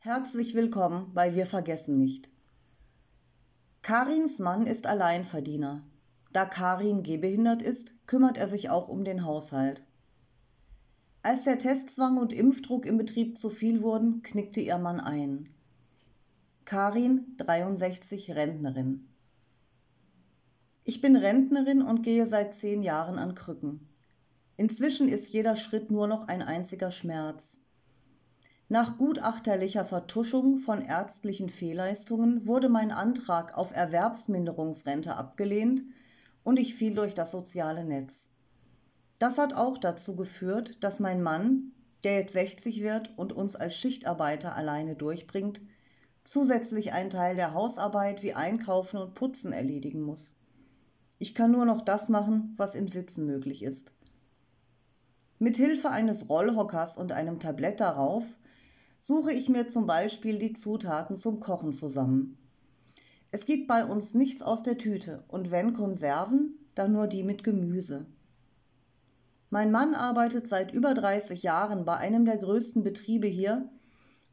Herzlich willkommen bei Wir vergessen nicht. Karins Mann ist Alleinverdiener. Da Karin gehbehindert ist, kümmert er sich auch um den Haushalt. Als der Testzwang und Impfdruck im Betrieb zu viel wurden, knickte ihr Mann ein. Karin, 63, Rentnerin. Ich bin Rentnerin und gehe seit zehn Jahren an Krücken. Inzwischen ist jeder Schritt nur noch ein einziger Schmerz. Nach gutachterlicher Vertuschung von ärztlichen Fehlleistungen wurde mein Antrag auf Erwerbsminderungsrente abgelehnt und ich fiel durch das soziale Netz. Das hat auch dazu geführt, dass mein Mann, der jetzt 60 wird und uns als Schichtarbeiter alleine durchbringt, zusätzlich einen Teil der Hausarbeit wie Einkaufen und Putzen erledigen muss. Ich kann nur noch das machen, was im Sitzen möglich ist. Mit Hilfe eines Rollhockers und einem Tablett darauf suche ich mir zum Beispiel die Zutaten zum Kochen zusammen. Es gibt bei uns nichts aus der Tüte und wenn Konserven, dann nur die mit Gemüse. Mein Mann arbeitet seit über 30 Jahren bei einem der größten Betriebe hier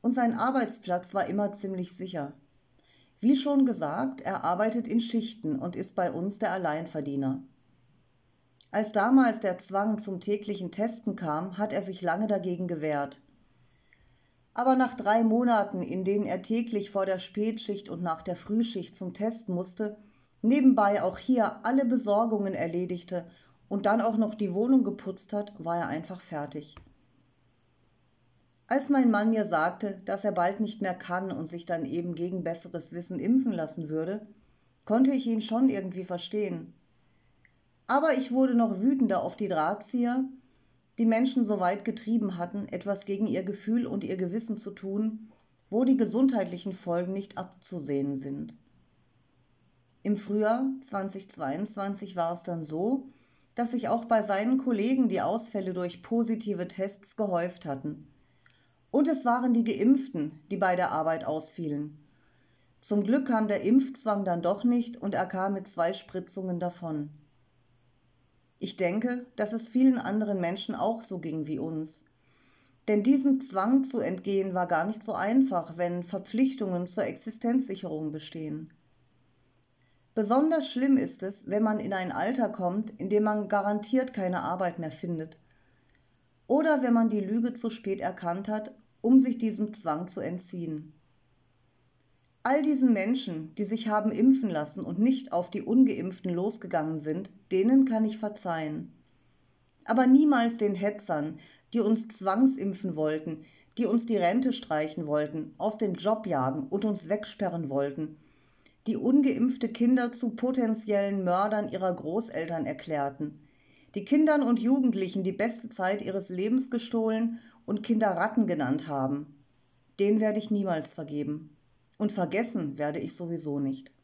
und sein Arbeitsplatz war immer ziemlich sicher. Wie schon gesagt, er arbeitet in Schichten und ist bei uns der Alleinverdiener. Als damals der Zwang zum täglichen Testen kam, hat er sich lange dagegen gewehrt. Aber nach drei Monaten, in denen er täglich vor der Spätschicht und nach der Frühschicht zum Test musste, nebenbei auch hier alle Besorgungen erledigte und dann auch noch die Wohnung geputzt hat, war er einfach fertig. Als mein Mann mir sagte, dass er bald nicht mehr kann und sich dann eben gegen besseres Wissen impfen lassen würde, konnte ich ihn schon irgendwie verstehen. Aber ich wurde noch wütender auf die Drahtzieher, die Menschen so weit getrieben hatten, etwas gegen ihr Gefühl und ihr Gewissen zu tun, wo die gesundheitlichen Folgen nicht abzusehen sind. Im Frühjahr 2022 war es dann so, dass sich auch bei seinen Kollegen die Ausfälle durch positive Tests gehäuft hatten. Und es waren die Geimpften, die bei der Arbeit ausfielen. Zum Glück kam der Impfzwang dann doch nicht und er kam mit zwei Spritzungen davon. Ich denke, dass es vielen anderen Menschen auch so ging wie uns. Denn diesem Zwang zu entgehen war gar nicht so einfach, wenn Verpflichtungen zur Existenzsicherung bestehen. Besonders schlimm ist es, wenn man in ein Alter kommt, in dem man garantiert keine Arbeit mehr findet. Oder wenn man die Lüge zu spät erkannt hat, um sich diesem Zwang zu entziehen. All diesen Menschen, die sich haben impfen lassen und nicht auf die ungeimpften losgegangen sind, denen kann ich verzeihen. Aber niemals den Hetzern, die uns zwangsimpfen wollten, die uns die Rente streichen wollten, aus dem Job jagen und uns wegsperren wollten, die ungeimpfte Kinder zu potenziellen Mördern ihrer Großeltern erklärten, die Kindern und Jugendlichen die beste Zeit ihres Lebens gestohlen und Kinderratten genannt haben. Den werde ich niemals vergeben. Und vergessen werde ich sowieso nicht.